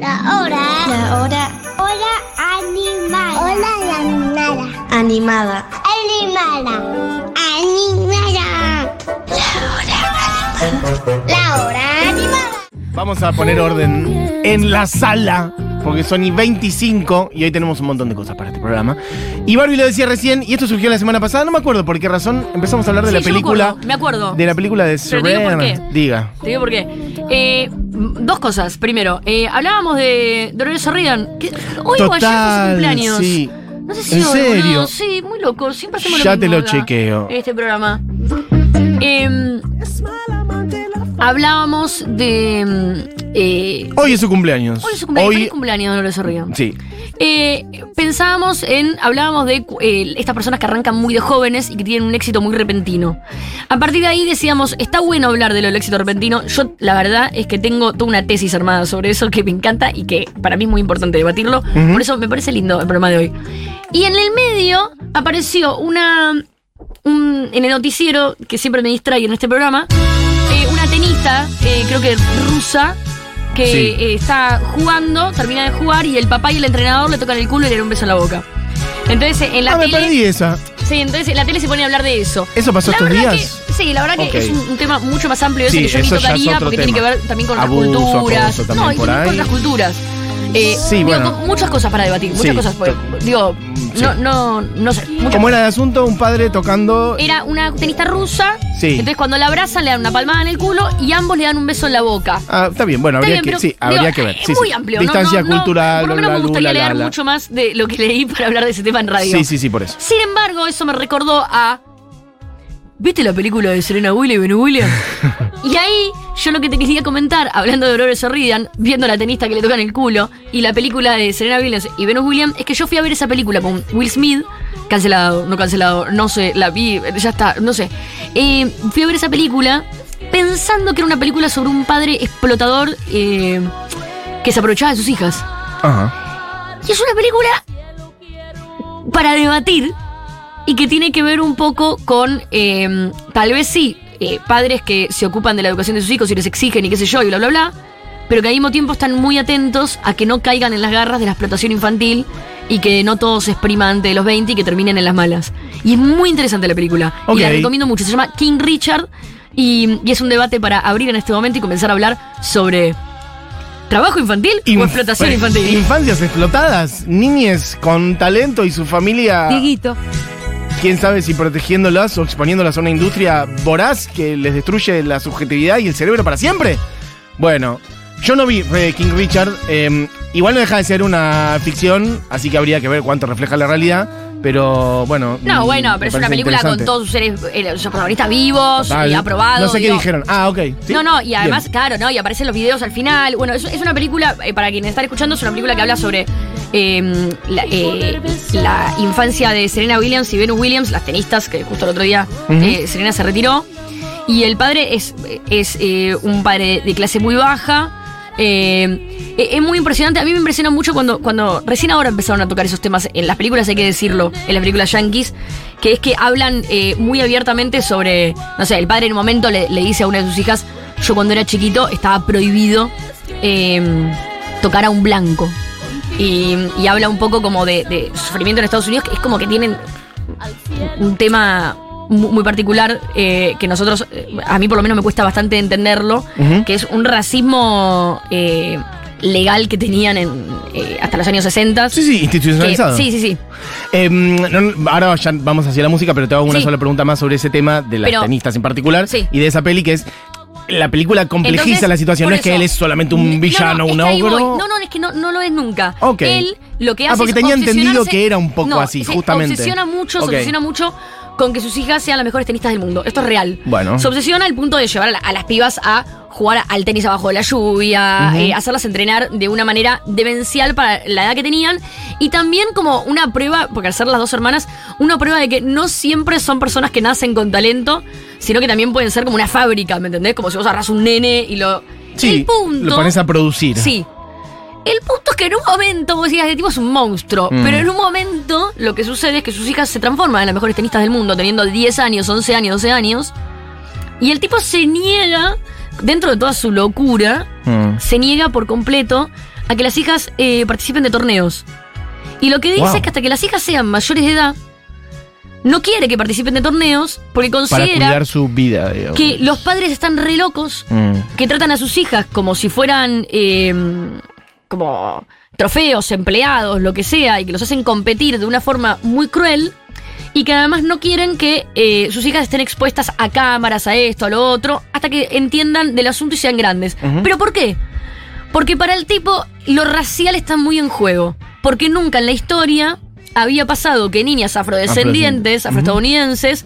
La hora. La hora Hora animada. Hora animada. animada. Animada. Animada. La hora animada. Vamos a poner orden en la sala, porque son y 25 y hoy tenemos un montón de cosas para este programa. Y Barbie lo decía recién, y esto surgió la semana pasada, no me acuerdo por qué razón, empezamos a hablar de Sí, la yo me película. acuerdo, me acuerdo. De la película de Pero te digo por Serena. qué. Diga. Te digo por qué. Eh, dos cosas. Primero, eh, hablábamos de Dolores O'Riordan. que Hoy o ayer fue su cumpleaños. sí. No sé si ¿En hoy, serio? Sí, muy loco. Siempre hacemos Ya lo te lo chequeo. En este programa. Em, hablábamos de. Eh, Hoy es su cumpleaños. hoy es su cumpleaños. Feliz cumpleaños, Dolores O'Riordan. Sí. Eh, pensábamos en, hablábamos de eh, estas personas que arrancan muy de jóvenes y que tienen un éxito muy repentino. A partir de ahí decíamos, está bueno hablar de lo del éxito repentino. Yo la verdad es que tengo toda una tesis armada sobre eso que me encanta y que para mí es muy importante debatirlo. Por eso me parece lindo el programa de hoy. Y en el medio apareció una... un- en el noticiero, que siempre me distrae en este programa, eh, una tenista, eh, creo que rusa, que Sí. eh, está jugando, termina de jugar y el papá y el entrenador le tocan el culo y le dan un beso en la boca. Entonces en la Ah, me tele. perdí esa. Sí, entonces en la tele se pone a hablar de eso. ¿Eso pasó La estos verdad días? que- sí, la verdad que es un, un tema mucho más amplio de ese Sí, que yo ni eso tocaría porque tiene que ver también con Abuso, las culturas. no, y por también con ahí. las culturas. Eh, Sí, digo, bueno. muchas cosas para debatir, muchas Sí, cosas. digo, sí. no, no, no sé. ¿Cómo era el asunto? Un padre tocando. era una tenista rusa. Sí. Entonces cuando la abrazan le dan una palmada en el culo y ambos le dan un beso en la boca. Ah, está bien, bueno, habría bien, que, pero, sí, digo, habría que ver. Es muy amplio. Distancia no, no, cultural, Por lo menos me gustaría leer mucho más de lo que leí para hablar de ese tema en radio. Sí, sí, sí, por eso. Sin embargo, eso me recordó a. ¿Viste la película de Serena Williams y Venus Williams? y ahí, yo lo que te quería comentar, hablando de Dolores O'Riordan, viendo a la tenista que le tocan el culo, y la película de Serena Williams y Venus Williams, es que yo fui a ver esa película con Will Smith, cancelado, no cancelado, no sé, la vi, ya está, no sé. Eh, fui a ver esa película pensando que era una película sobre un padre explotador eh, que se aprovechaba de sus hijas. Ajá. Y es una película para debatir y que tiene que ver un poco con, eh, tal vez sí, eh, padres que se ocupan de la educación de sus hijos y les exigen y qué sé yo y bla, bla, bla, pero que al mismo tiempo están muy atentos a que no caigan en las garras de la explotación infantil y que no todos se expriman ante los 20 y que terminen en las malas. Y es muy interesante la película. Y la recomiendo mucho. Se llama King Richard y, y es un debate para abrir en este momento y comenzar a hablar sobre trabajo infantil o Inf- explotación infantil. Infancias explotadas, niñes con talento y su familia, Dieguito. Quién sabe si protegiéndolas o exponiéndolas a una industria voraz que les destruye la subjetividad y el cerebro para siempre. Bueno, yo no vi eh, King Richard, eh, igual no deja de ser una ficción, así que habría que ver cuánto refleja la realidad, pero bueno. No, bueno, pero es una película con todos sus seres, eh, sus protagonistas vivos, Total. y aprobados. No sé qué digo. dijeron. Ah, ok. ¿sí? No, no, y además, Bien. claro, ¿no? Y aparecen los videos al final. Bueno, es, es una película, eh, para quienes están escuchando, es una película que habla sobre eh, la, eh, la infancia de Serena Williams y Venus Williams, las tenistas, que justo el otro día eh, Serena se retiró. Y el padre es, es eh, un padre de clase muy baja. Eh, eh, es muy impresionante. A mí me impresiona mucho cuando, cuando recién ahora empezaron a tocar esos temas en las películas, hay que decirlo, en las películas yankees, que es que hablan eh, muy abiertamente sobre, no sé, el padre en un momento le, le dice a una de sus hijas, yo cuando era chiquito estaba prohibido eh, tocar a un blanco. Y, y habla un poco como de, de sufrimiento en Estados Unidos, que es como que tienen un tema mu- muy particular eh, que nosotros, eh, a mí por lo menos me cuesta bastante entenderlo, que es un racismo eh, legal que tenían en, eh, hasta los años 60. Sí, sí, que- institucionalizado. sí, sí, sí. Eh, no, ahora ya vamos hacia la música, pero te hago una Sí. sola pregunta más sobre ese tema de las Pero- tenistas en particular Sí. y de esa peli que es. La película complejiza Entonces, la situación, no es que él es solamente un No, villano, no, es un ogro. No, no, es que no, no lo es nunca. Ok. Él lo que Ah, hace porque es tenía entendido que era un poco No, así, se justamente. obsesiona mucho, Ok. se obsesiona mucho con que sus hijas sean las mejores tenistas del mundo. Esto es real. Bueno. Se obsesiona al punto de llevar a, la- a las pibas a jugar al tenis abajo de la lluvia, eh, hacerlas entrenar de una manera demencial para la edad que tenían y también como una prueba, porque al ser las dos hermanas, una prueba de que no siempre son personas que nacen con talento, sino que también pueden ser como una fábrica, ¿me entendés? Como si vos agarras un nene y lo... Sí, el punto, lo pones a producir. Sí. El punto es que en un momento vos decías, este tipo es un monstruo. Mm. Pero en un momento lo que sucede es que sus hijas se transforman en las mejores tenistas del mundo, teniendo 10 años, 11 años, 12 años. Y el tipo se niega, dentro de toda su locura, Mm. se niega por completo a que las hijas eh, participen de torneos. Y lo que dice Wow. es que hasta que las hijas sean mayores de edad, no quiere que participen de torneos porque Para considera cuidar su vida, digamos. que los padres están re locos, Mm. que tratan a sus hijas como si fueran eh, como trofeos, empleados, lo que sea, y que los hacen competir de una forma muy cruel. Y que además no quieren que eh, sus hijas estén expuestas a cámaras, a esto, a lo otro, hasta que entiendan del asunto y sean grandes. ¿Pero por qué? Porque para el tipo lo racial está muy en juego. Porque nunca en la historia había pasado que niñas afrodescendientes, afroestadounidenses,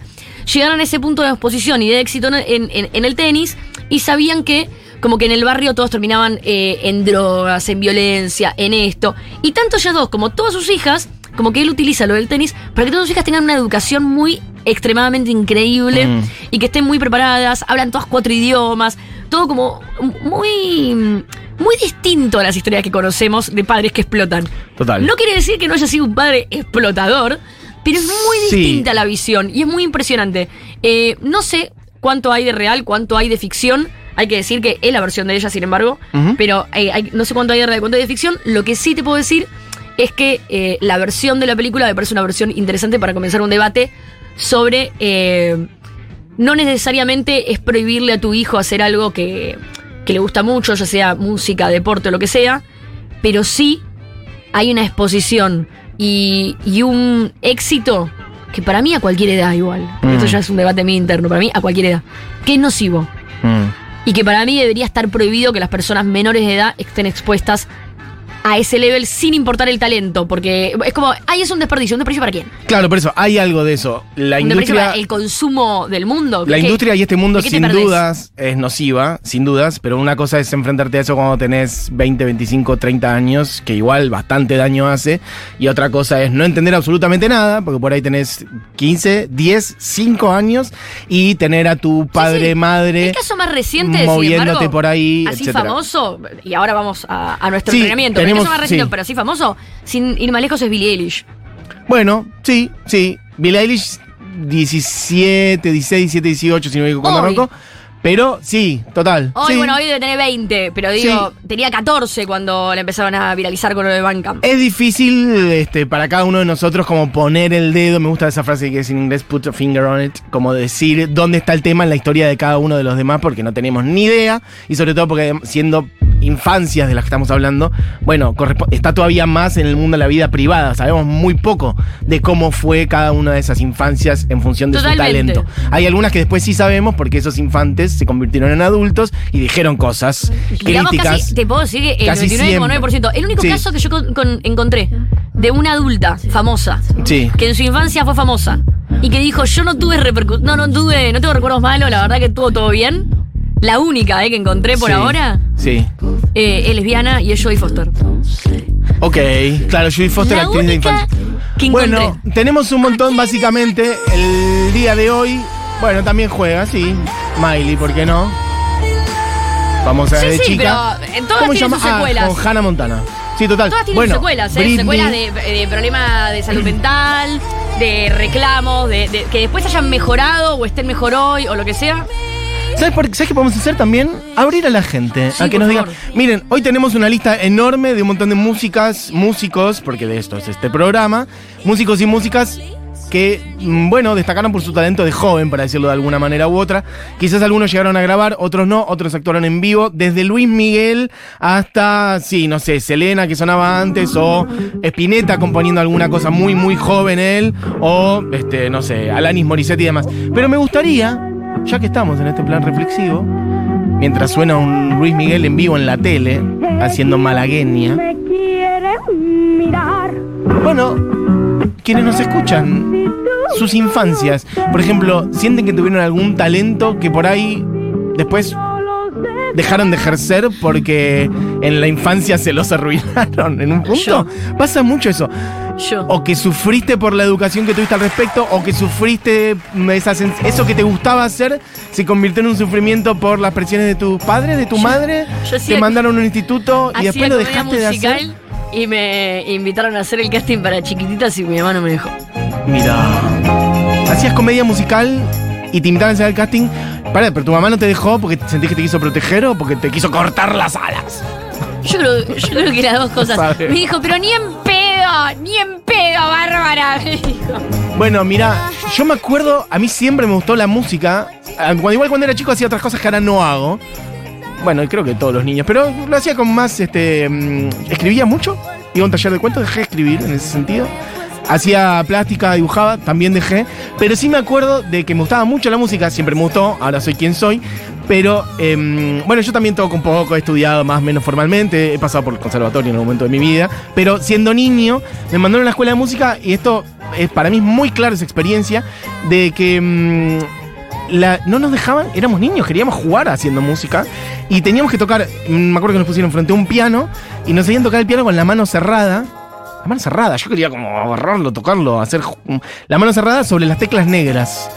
llegaran a ese punto de exposición y de éxito en, en- en el tenis y sabían que como que en el barrio todos terminaban eh, en drogas, en violencia, en esto. Y tanto ellas dos como todas sus hijas, como que él utiliza lo del tenis para que todas sus hijas tengan una educación muy extremadamente increíble Mm. y que estén muy preparadas, hablan todas cuatro idiomas, todo como muy muy distinto a las historias que conocemos de padres que explotan. Total. No quiere decir que no haya sido un padre explotador, pero es muy Sí. distinta la visión y es muy impresionante. Eh, no sé cuánto hay de real, cuánto hay de ficción. Hay que decir que es la versión de ella, sin embargo, pero eh, hay- no sé cuánto hay de real, cuánto hay de ficción. Lo que sí te puedo decir es que eh, la versión de la película me parece una versión interesante para comenzar un debate sobre eh, no necesariamente es prohibirle a tu hijo hacer algo que, que le gusta mucho, ya sea música, deporte o lo que sea, pero sí hay una exposición y, y un éxito que para mí a cualquier edad igual, Mm. esto ya es un debate mío interno, para mí a cualquier edad, que es nocivo Mm. Y que para mí debería estar prohibido que las personas menores de edad estén expuestas a ese level sin importar el talento, porque es como, ay, es un desperdicio, ¿un desperdicio para quién? Claro, por eso, hay algo de eso. La un industria. para el consumo del mundo. La ¿Qué- industria y este mundo sin dudas es nociva, sin dudas, pero una cosa es enfrentarte a eso cuando tenés 20, 25, 30 años, que igual bastante daño hace, y otra cosa es no entender absolutamente nada, porque por ahí tenés 15, 10, 5 años, y tener a tu padre, sí. madre El caso más reciente, sin moviéndote embargo, por ahí, así etcétera. famoso, y ahora vamos a, a nuestro Sí, entrenamiento, tenemos- más reciente, sí. pero así famoso, sin ir más lejos, es Billie Eilish. Bueno, sí, sí. Billie Eilish, 17, 16, 17, 18, si no me equivoco, cuando arrancó. Pero sí, total. Hoy, sí. bueno, hoy debe tener 20, pero digo, tenía 14 cuando la empezaron a viralizar con lo de Bandcamp. Es difícil este, para cada uno de nosotros como poner el dedo, me gusta esa frase que es en inglés, put a finger on it, como decir dónde está el tema en la historia de cada uno de los demás, porque no tenemos ni idea, y sobre todo porque siendo infancias de las que estamos hablando, bueno, está todavía más en el mundo de la vida privada, sabemos muy poco de cómo fue cada una de esas infancias en función de Totalmente. su talento. Hay algunas que después sí sabemos porque esos infantes se convirtieron en adultos y dijeron cosas Digamos críticas. casi, te puedo decir que el casi 99,9%. El único Sí. caso que yo con- con- encontré de una adulta famosa, Sí. que en su infancia fue famosa, y que dijo, yo no tuve repercusión, no, no tuve, no tengo recuerdos malos, la verdad que estuvo todo bien. La única eh, que encontré por Sí. ahora Sí. eh, es lesbiana y es Jodie Foster. Ok, claro, Judy Foster, La actriz de única infancia. que encontré. Bueno, tenemos un montón, básicamente. El día de hoy, bueno, también juega, sí. Miley, ¿por qué no? Vamos a ver Sí, de sí, chica. pero, eh, todas ¿Cómo tienen sus secuelas. Ah, con Hannah Montana. Sí, total. Todas tienen bueno, secuelas, ¿eh? Britney- Secuelas de, de problema de salud mental, de reclamos, de, de- que después hayan mejorado o estén mejor hoy o lo que sea. ¿Sabes, por- ¿Sabes qué podemos hacer también? Abrir a la gente. Sí, a que nos digan. favor. Miren, hoy tenemos una lista enorme de un montón de músicas, músicos, porque de esto es este programa. Músicos y músicas que, mm, bueno, destacaron por su talento de joven, para decirlo de alguna manera u otra. Quizás algunos llegaron a grabar, otros no, otros actuaron en vivo, desde Luis Miguel hasta, sí, no sé, Selena que sonaba antes, o Spinetta componiendo alguna cosa muy, muy joven él, o, este, no sé, Alanis Morissette y demás. Pero me gustaría, ya que estamos en este plan reflexivo, mientras suena un Luis Miguel en vivo en la tele, haciendo malagueña, bueno, quienes nos escuchan, sus infancias, por ejemplo, sienten que tuvieron algún talento que por ahí después dejaron de ejercer porque en la infancia se los arruinaron en un punto. Pasa mucho eso. Yo. O que sufriste por la educación que tuviste al respecto, o que sufriste mm, esa eso que te gustaba hacer, se convirtió en un sufrimiento por las presiones de tus padres, de tu madre. yo hacía- te mandaron a un instituto y después lo dejaste de hacer. y me invitaron a hacer el casting para chiquititas y mi mamá no me dejó. Mira. Hacías comedia musical y te invitaban a hacer el casting. Pará, pero tu mamá no te dejó porque sentís que te quiso proteger o porque te quiso cortar las alas. Yo creo, yo creo que las dos cosas. Me dijo, pero ni en pedo, ni en pedo, Bárbara. Me dijo. Bueno, mira, yo me acuerdo, a mí siempre me gustó la música. Ah, igual cuando era chico hacía otras cosas que ahora no hago. Bueno, creo que todos los niños, pero lo hacía con más, este, mm, escribía mucho. Iba a un taller de cuentos, dejé de escribir en ese sentido. Hacía plástica, dibujaba, también dejé. Pero sí me acuerdo de que me gustaba mucho la música, siempre me gustó, ahora soy quien soy. Pero, em, bueno, yo también toco un poco, he estudiado más o menos formalmente, he pasado por el conservatorio en algún momento de mi vida. Pero siendo niño, me mandaron a la escuela de música y esto es para mí muy claro esa experiencia de que la- no nos dejaban, éramos niños, queríamos jugar haciendo música y teníamos que tocar, me acuerdo que nos pusieron frente a un piano y nos hacían tocar el piano con la mano cerrada. La mano cerrada, yo quería como agarrarlo, tocarlo, hacer ju- la mano cerrada sobre las teclas negras.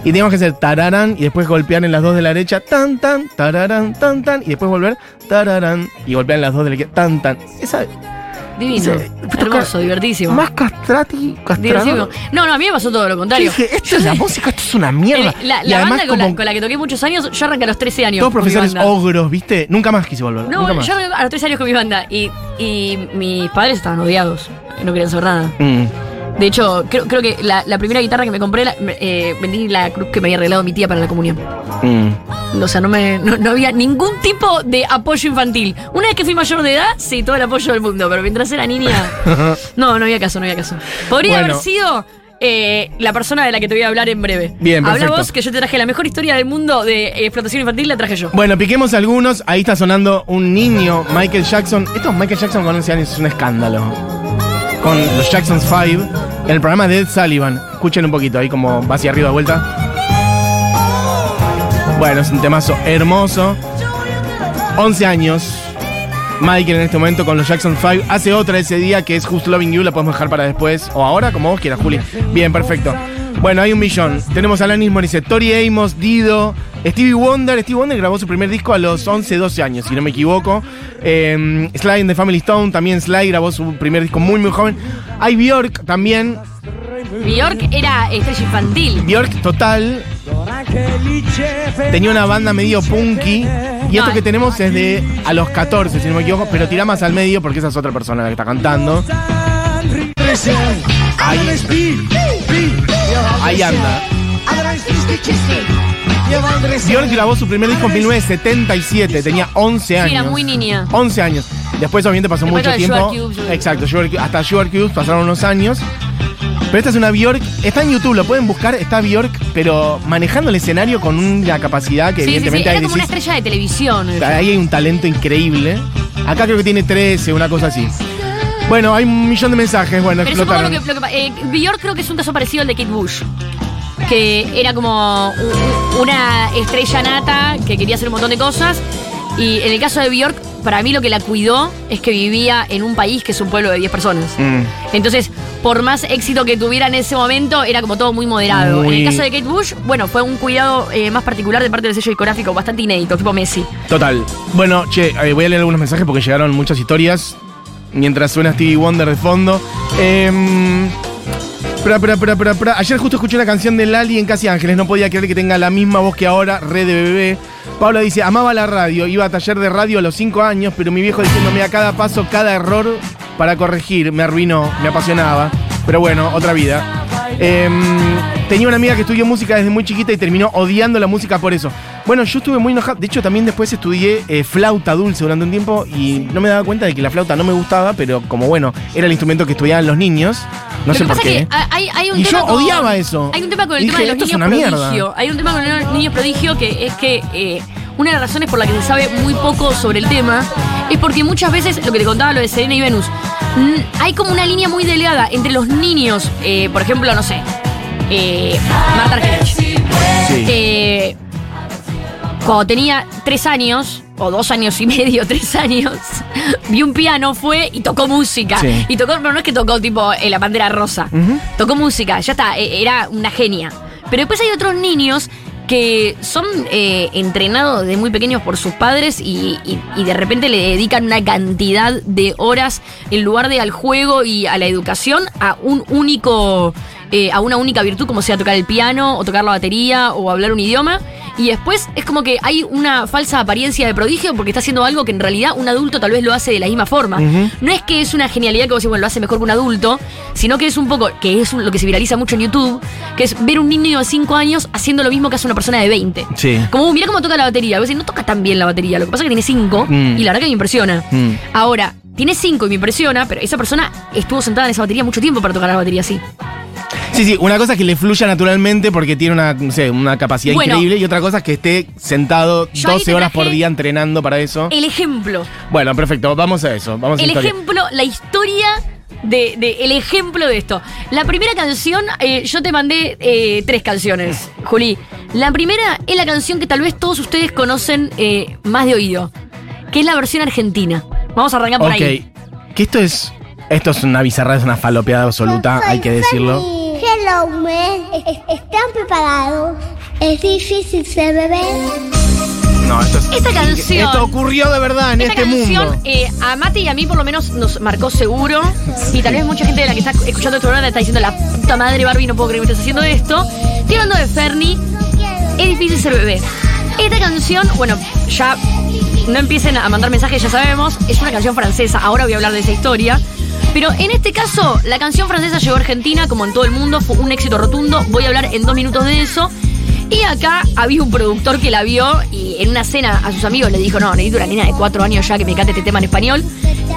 Y teníamos que hacer tararán y después golpear en las dos de la derecha, tan tan, tararán, tan tan, y después volver, tararán, y golpear en las dos de la izquierda, tan tan. Esa, Divino. Sí, Hermoso, divertísimo. más castrati, castrador. No, no, a mí me pasó todo lo Yo contrario. dije, esto es la música, esto es una mierda. La y la además banda con la, con la que toqué muchos años, yo arranqué a los 13 años. todos profesores ogros, ¿viste? Nunca más quise volver. No, nunca más. yo a los 13 años con mi banda y, y mis padres estaban odiados. No querían saber nada. Mm. De hecho, creo, creo que la, la primera guitarra que me compré, la- eh, vendí la cruz que me había arreglado mi tía para la comunión. Mm. O sea, no, me, no, no había ningún tipo de apoyo infantil. Una vez que fui mayor de edad, sí, todo el apoyo del mundo. Pero mientras era niña, no, no había caso, no había caso. Podría Bueno. haber sido eh, la persona de la que te voy a hablar en breve. Bien, Habla perfecto. vos, que yo te traje la mejor historia del mundo de eh, explotación infantil, la traje yo. Bueno, piquemos algunos. Ahí está sonando un niño, Michael Jackson. Esto es Michael Jackson con 11 años, es un escándalo. Con los Jacksons 5 en el programa de Ed Sullivan. Escuchen un poquito ahí como va hacia arriba de vuelta. Bueno, es un temazo hermoso. 11 años. Michael en este momento con los Jackson 5. Hace otra ese día que es Just Loving You, la podemos dejar para después. O ahora, como vos quieras, Juli. Bien, perfecto. Bueno, hay un millón. Tenemos a Alanis Morissette, Tori Amos, Dido, Stevie Wonder. Stevie Wonder grabó su primer disco a los 11, 12 años, si no me equivoco. Eh, Sly and the Family Stone, también Sly grabó su primer disco muy, muy joven. Hay Bjork también. Bjork era estrella infantil. Bjork total. Tenía una banda medio punky. Y esto que tenemos es de a los 14, si no me equivoco, pero tira más al medio porque esa es otra persona la que está cantando. Ahí, ahí anda. Grabó su primer disco en 1977, tenía 11 años. Sí, era muy niña. 11 años. Después obviamente pasó Después mucho tiempo. Sugar. Exacto, Sugar hasta Sugar Cubes pasaron unos años. Pero esta es una Bjork, está en YouTube, lo pueden buscar, está Bjork, pero manejando el escenario con una capacidad que Sí, sí, sí, evidentemente era una estrella de televisión. ahí hay un talento increíble. Acá creo que tiene 13, una cosa así. Bueno, hay un millón de mensajes, bueno, Pero supongo lo que, lo que pa- eh, Bjork creo que es un caso parecido al de Kate Bush. Que era como u- u- una estrella nata que quería hacer un montón de cosas. Y en el caso de Bjork, para mí lo que la cuidó es que vivía en un país que es un pueblo de 10 personas. Mm. Entonces, por más éxito que tuviera en ese momento, era como todo muy moderado. Muy- En el caso de Kate Bush, bueno, fue un cuidado eh, más particular de parte del sello discográfico, bastante inédito, tipo Messi. Total. Bueno, che, eh, voy a leer algunos mensajes porque llegaron muchas historias. Mientras suena Stevie Wonder de fondo. Em, pra, pra, pra. Ayer justo escuché una canción de Lali en Casi Ángeles. No podía creer que tenga la misma voz que ahora, re de bebé. Paula dice, amaba la radio, iba a taller de radio a los 5 años, pero mi viejo diciéndome a cada paso, cada error para corregir, me arruinó, me apasionaba. Pero bueno, otra vida. Em, tenía una amiga que estudió música desde muy chiquita y terminó odiando la música por eso. Bueno, yo estuve muy enojado. De hecho, también después estudié eh, flauta dulce durante un tiempo y no me daba cuenta de que la flauta no me gustaba, pero como bueno, era el instrumento que estudiaban los niños. No Lo sé que por pasa qué. es que hay, hay un Y tema yo con- odiaba eso. Hay un tema con el tema de los niños una mierda. prodigio. Hay un tema con los niños prodigio que es que eh, una de las razones por la que se sabe muy poco sobre el tema es porque muchas veces, lo que te contaba lo de Serena y Venus, hay como una línea muy delgada entre los niños, eh, por ejemplo, no sé, eh, Marta Argerich. Sí. Eh, cuando tenía tres años, o dos años y medio, tres años, vi un piano, fue y tocó música. Sí. Y tocó, pero no es que tocó tipo eh, la bandera rosa. Tocó música, ya está, eh, era una genia. Pero después hay otros niños que son eh, entrenados de muy pequeños por sus padres y, y- y de repente le dedican una cantidad de horas en lugar de al juego y a la educación a un único eh, a una única virtud, como sea tocar el piano, o tocar la batería, o hablar un idioma. Y después es como que hay una falsa apariencia de prodigio porque está haciendo algo que en realidad un adulto tal vez lo hace de la misma forma. No es que es una genialidad que vos decís, bueno, lo hace mejor que un adulto, sino que es un poco, que es lo que se viraliza mucho en YouTube, que es ver un niño de 5 años haciendo lo mismo que hace una persona de 20. Sí. Como, "Uh, mira cómo toca la batería. Vos decís, no toca tan bien la batería, lo que pasa es que tiene 5 Mm. y la verdad que me impresiona. Mm. Ahora, tiene 5 y me impresiona, pero esa persona estuvo sentada en esa batería mucho tiempo para tocar la batería así. Sí, sí, una cosa es que le fluya naturalmente porque tiene una, no sé, una capacidad Bueno. increíble y otra cosa es que esté sentado Yo ahí 12 te horas por día entrenando para eso. El ejemplo. Bueno, perfecto, vamos a eso. Vamos a El historia. ejemplo, la historia de, de- el ejemplo de esto. La primera canción, eh, yo te mandé eh, tres canciones, Juli. La primera es la canción que tal vez todos ustedes conocen eh, más de oído, que es la versión argentina. Vamos a arrancar por Ok, ahí. que esto es, esto es una bizarra, es una falopeada absoluta, hay que decirlo. Hello, man. ¿Es- ¿Están preparados? Es difícil ser bebé. No, esto es Esta canción- Esto ocurrió de verdad en Esta este canción mundo. eh, a Mati y a mí por lo menos nos marcó seguro. Y tal vez mucha gente de la que está escuchando esto ahora está diciendo la puta madre Barbie, no puedo creer que me estés haciendo esto. Estoy hablando de Fernie. Es difícil ser bebé. Esta canción, bueno, ya no empiecen a mandar mensajes, ya sabemos, es una canción francesa. Ahora voy a hablar de esa historia. Pero en este caso, la canción francesa llegó a Argentina, como en todo el mundo, fue un éxito rotundo. Voy a hablar en dos minutos de eso. Y acá había un productor que la vio y en una cena a sus amigos le dijo, no, necesito una nena de cuatro años ya que me cante este tema en español.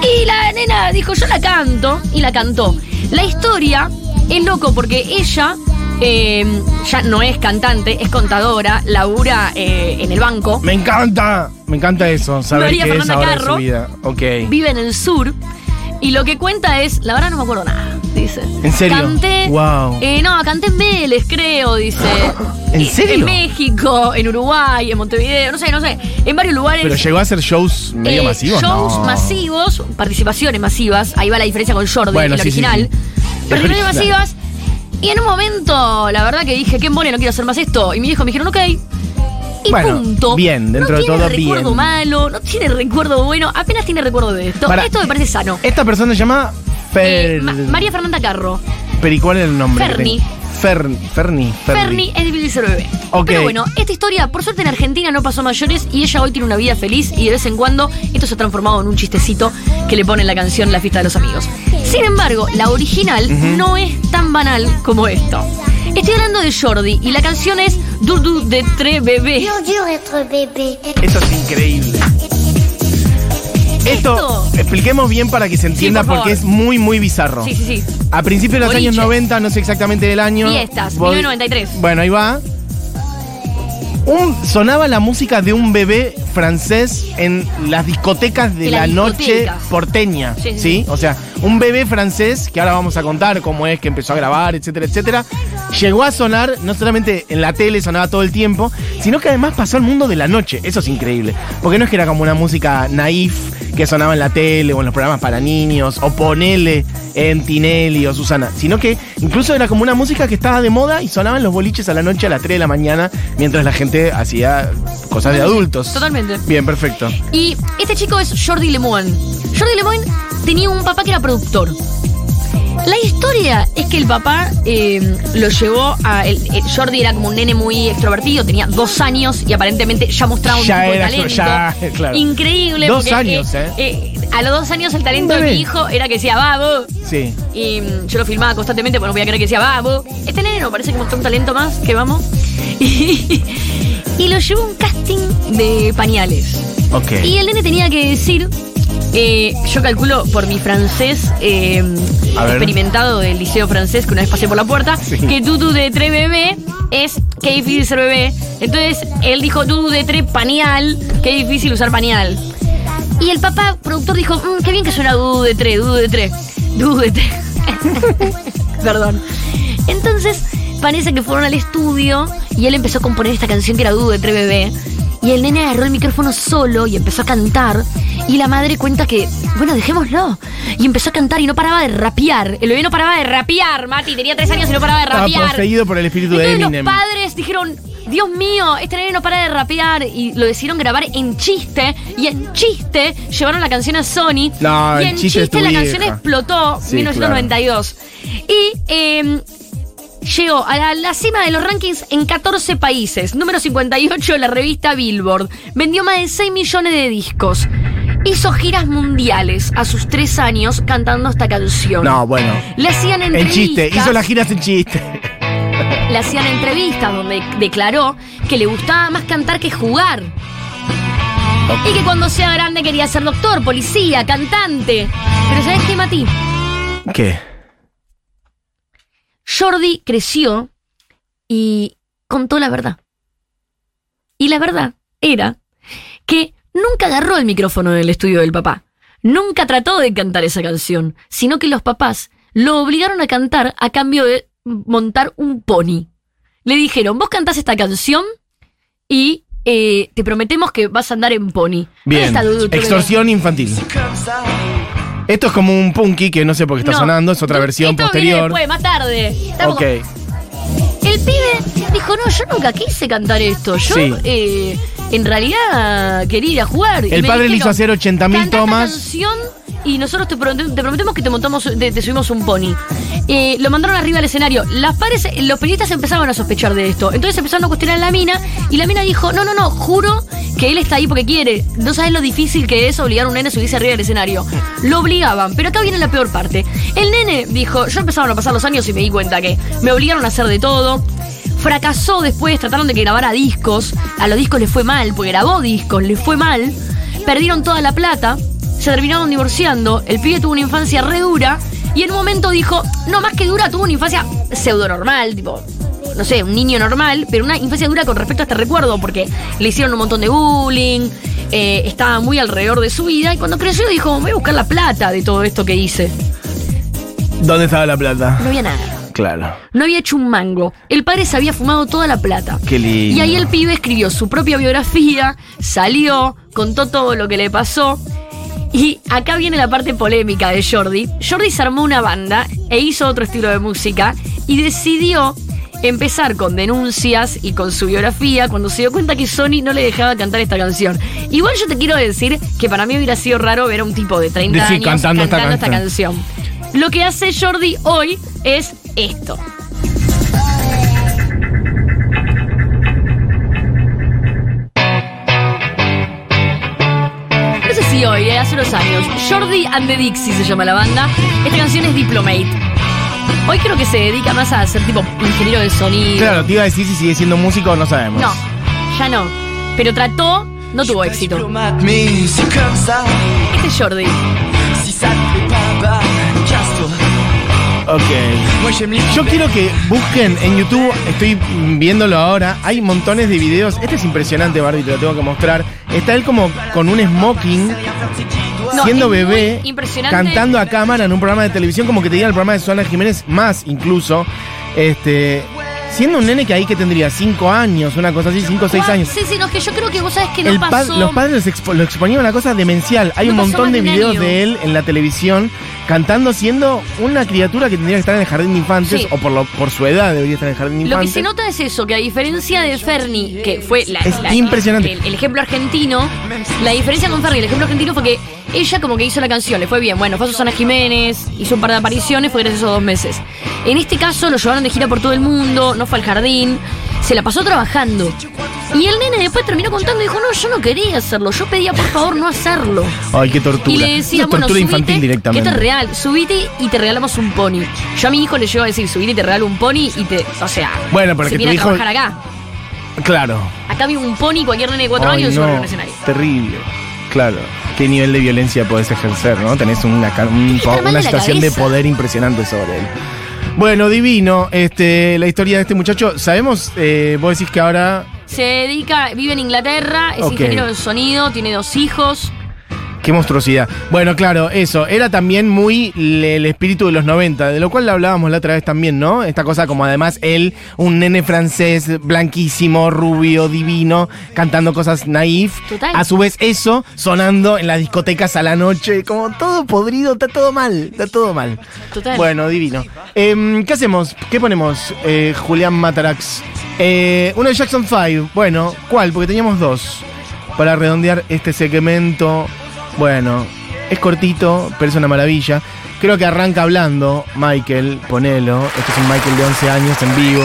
Y la nena dijo, yo la canto. Y la cantó. La historia es loco porque ella eh, ya no es cantante, es contadora, labura eh, en el banco. Me encanta, me encanta eso, saber María qué es Fernanda ahora de Carro. su vida. Ok. vive en el sur y lo que cuenta es, la verdad no me acuerdo nada, dice. ¿En serio? Canté, Wow. eh, no, canté en Vélez, creo, dice. ¿En serio? En México, en Uruguay, en Montevideo, no sé, no sé, en varios lugares. Pero llegó a hacer shows medio eh, masivos. Shows No. masivos, participaciones masivas, ahí va la diferencia con Jordi, Bueno, el sí, original. sí. Participaciones masivas. Y en un momento, la verdad que dije, qué embole, no quiero hacer más esto. Y mi hijo me dijeron, ok. Y Bueno, punto. bien, dentro no de tiene todo, recuerdo bien. malo, no tiene recuerdo bueno, apenas tiene recuerdo de esto. Para- esto me parece sano. Esta persona se llama Fer. Eh, Ma- María Fernanda Carro. Pero ¿y cuál es el nombre? Ferni. tiene? Fer, Ferni. Ferni es difícil ser bebé. Ok. Pero bueno, esta historia, por suerte en Argentina no pasó mayores y ella hoy tiene una vida feliz y de vez en cuando esto se ha transformado en un chistecito que le pone en la canción La fiesta de los amigos. Sin embargo, la original no es tan banal como esto. Estoy hablando de Jordi y la canción es Dudu de Tre Bebé. Dur, dur. Esto es increíble. Esto, Esto- expliquemos bien para que se entienda por porque es muy, muy bizarro. Sí, sí, sí. A principios de los Boliche. años 90, no sé exactamente del año. Fiestas, vos- 1993. Bueno, ahí va. Un- sonaba la música de un bebé francés en las discotecas de la noche porteña. Sí, Sí. O sea, un bebé francés, que ahora vamos a contar cómo es que empezó a grabar, etcétera, etcétera, llegó a sonar, no solamente en la tele sonaba todo el tiempo, sino que además pasó al mundo de la noche. Eso es increíble. Porque no es que era como una música naif que sonaba en la tele o en los programas para niños, o ponele en Tinelli o Susana, sino que incluso era como una música que estaba de moda y sonaba en los boliches a la noche a las 3 de la mañana mientras la gente hacía cosas de adultos. Totalmente. Bien, perfecto. Y este chico es Jordi Lemoine. Jordi Lemoine tenía un papá que era productor. La historia es que el papá eh, lo llevó a. el- el Jordi era como un nene muy extrovertido, tenía dos años y aparentemente ya mostraba un Ya tipo de talento. ya, claro. Increíble. Dos porque, años, ¿eh? eh, A los dos años el talento de mi hijo era que decía babo. Sí. Y mm, yo lo filmaba constantemente, porque no voy a creer que decía babo. Este nene no parece que mostró un talento más, que vamos. Y, y lo llevó a un casting de pañales. Ok. Y el nene tenía que decir, eh, yo calculo por mi francés eh, experimentado del liceo francés que una vez pasé por la puerta, Sí. que tutu de tres bebé es qué difícil ser bebé. Entonces él dijo tutu de tres pañal, qué difícil usar pañal. Y el papá productor dijo, "Mm, qué bien que suena dudu de tres, dudu de tres, dudu de tres. Perdón. Entonces parece que fueron al estudio y él empezó a componer esta canción que era Dudu de Tres Bebé. Y el nene agarró el micrófono solo y empezó a cantar. Y la madre cuenta que, bueno, dejémoslo. Y empezó a cantar y no paraba de rapear. El bebé no paraba de rapear, Mati. Tenía tres años y no paraba de Estaba rapear. poseído por el espíritu de Eminem. los padres dijeron, Dios mío, este nene no para de rapear y lo decidieron grabar en chiste y en chiste llevaron la canción a Sony No, y en en chiste la vieja. canción explotó Sí, 1992 y eh, llegó a la, la cima de los rankings en 14 países. Número 58 de la revista Billboard. Vendió más de 6 millones de discos. Hizo giras mundiales a sus 3 años cantando esta canción. No, bueno. Le hacían En entrevistas. chiste, hizo las giras en chiste. Le hacían entrevistas donde declaró que le gustaba más cantar que jugar. Y que cuando sea grande quería ser doctor, policía, cantante. Pero ¿sabes qué, Mati? ¿Qué? Jordi creció y contó la verdad. Y la verdad era que nunca agarró el micrófono en el estudio del papá. Nunca trató de cantar esa canción, sino que los papás lo obligaron a cantar a cambio de montar un pony. Le dijeron, vos cantás esta canción y eh, te prometemos que vas a andar en pony. ¿Dónde Bien. Extorsión infantil. Esto es como un punky que no sé por qué está No. sonando, es otra versión Esto viene posterior. después, más tarde. Estamos- Ok. El pibe dijo, no, yo nunca quise cantar esto. Yo, Sí. eh, en realidad, quería ir a jugar. Y El me padre le dijeron, hizo hacer 80.000 "Cantá esta tomas". canción y nosotros te, promet- te prometemos que te montamos, te, subimos un pony. Eh, lo mandaron arriba del escenario. Las padres, los periodistas empezaban a sospechar de esto. Entonces empezaron a cuestionar a la mina y la mina dijo, no, no, no, juro que él está ahí porque quiere. No sabes lo difícil que es obligar a un nene a subirse arriba del escenario. Lo obligaban, pero acá viene la peor parte. El nene dijo, yo empezaron a pasar los años y me di cuenta que me obligaron a hacer de todo. Fracasó después, trataron de que grabara discos. A los discos les fue mal, porque grabó discos, les fue mal. Perdieron toda la plata, se terminaron divorciando. El pibe tuvo una infancia re dura. Y en un momento dijo, no más que dura, tuvo una infancia pseudo normal, tipo, no sé, un niño normal, pero una infancia dura con respecto a este recuerdo, porque le hicieron un montón de bullying, eh, estaba muy alrededor de su vida. Y cuando creció dijo, voy a buscar la plata de todo esto que hice. ¿Dónde estaba la plata? No había nada. Claro. No había hecho un mango. El padre se había fumado toda la plata. Qué lindo. Y ahí el pibe escribió su propia biografía, salió, contó todo lo que le pasó. Y acá viene la parte polémica de Jordi. Jordi se armó una banda e hizo otro estilo de música y decidió empezar con denuncias y con su biografía cuando se dio cuenta que Sony no le dejaba cantar esta canción. Igual yo te quiero decir que para mí hubiera sido raro ver a un tipo de 30 Decir, años cantando cantando, esta esta canción. Lo que hace Jordi hoy es esto. Hoy, eh, hace unos años. Jordi and the Dixie se llama la banda. Esta canción es Diplomate. Hoy creo que se dedica más a ser tipo ingeniero de sonido. Claro, te iba a decir si sigue siendo músico, no sabemos. No, ya no. Pero trató, no tuvo éxito. Este es Jordi. Ok. Yo quiero que busquen en YouTube, estoy viéndolo ahora, hay montones de videos. Este es impresionante, Barbie, te lo tengo que mostrar. Está él como con un smoking, No, siendo bebé, cantando a cámara en un programa de televisión, como que te diga el programa de Susana Jiménez, más incluso. Este. Siendo un nene que ahí que tendría 5 años, una cosa así, 5 o 6 años. Sí, sí, no, es que yo creo que vos sabés que no El pa- pasó. los padres expo- lo exponían una cosa demencial. Hay No un montón de videos de él en la televisión cantando siendo una criatura que tendría que estar en el jardín de infantes, Sí. o por, lo, por su edad debería estar en el jardín de Lo que infantes. se nota es eso, que a diferencia de Ferni, que fue la, Es la- impresionante. El, el ejemplo argentino, la diferencia con Ferni, el ejemplo argentino fue que ella como que hizo la canción, le fue bien. Bueno, fue a Susana Jiménez, hizo un par de apariciones, fue gracias a esos dos meses. En este caso lo llevaron de gira por todo el mundo, no fue al jardín, se la pasó trabajando. Y el nene después terminó contando y dijo, no, yo no quería hacerlo, yo pedía por favor no hacerlo. Ay, qué tortura. Y le decía, Una bueno, subite, infantil que directamente. esto es real, subite y te regalamos un pony. Yo a mi hijo le llevo a decir, subite y te regalo un pony y te, o sea, Bueno, pero se que viene a trabajar acá. Claro. Acá vive un pony, cualquier nene de cuatro Ay, años no, sobre un escenario. Terrible. Claro. ¿Qué nivel de violencia podés ejercer, no? Tenés una, un una situación de poder impresionante sobre él. Bueno, divino, este, la historia de este muchacho. Sabemos, eh, vos decís que ahora Se dedica, vive en Inglaterra, es ingeniero de sonido, tiene dos hijos. Qué monstruosidad. Bueno, claro, eso. Era también muy le- el espíritu de los 90, de lo cual hablábamos la otra vez también, ¿no? Esta cosa como además él, un nene francés, blanquísimo, rubio, divino, cantando cosas naif. Total. A su vez eso sonando en las discotecas a la noche, como todo podrido, está todo mal, está todo mal. Total. Bueno, divino. Em, ¿Qué hacemos? ¿Qué ponemos, eh, Julián Matarax? Eh, uno de Jackson 5. Bueno, ¿cuál? Porque teníamos dos. Para redondear este segmento. Bueno, Es cortito, pero es una maravilla. Creo que arranca hablando Michael, ponelo. Este es un Michael de 11 años en vivo,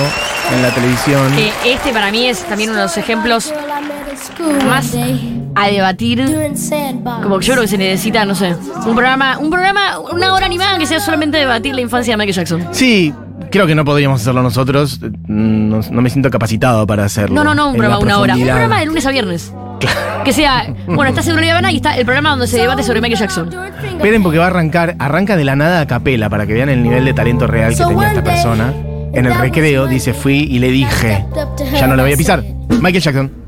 en la televisión. Eh, este para mí es también uno de los ejemplos más a debatir. Como que yo creo que se necesita, no sé, un programa, un programa, una hora animada que sea solamente debatir la infancia de Michael Jackson. Sí, creo que no podríamos hacerlo nosotros. No, no me siento capacitado para hacerlo. No, no, no, un programa, una hora. Un programa de lunes a viernes. Que sea, bueno, está Seguro Habana y está el programa donde se debate sobre Michael Jackson. Esperen porque va a arrancar, arranca de la nada a capela para que vean el nivel de talento real que tenía esta persona. En el recreo dice, fui y le dije, ya no la voy a pisar. Michael Jackson.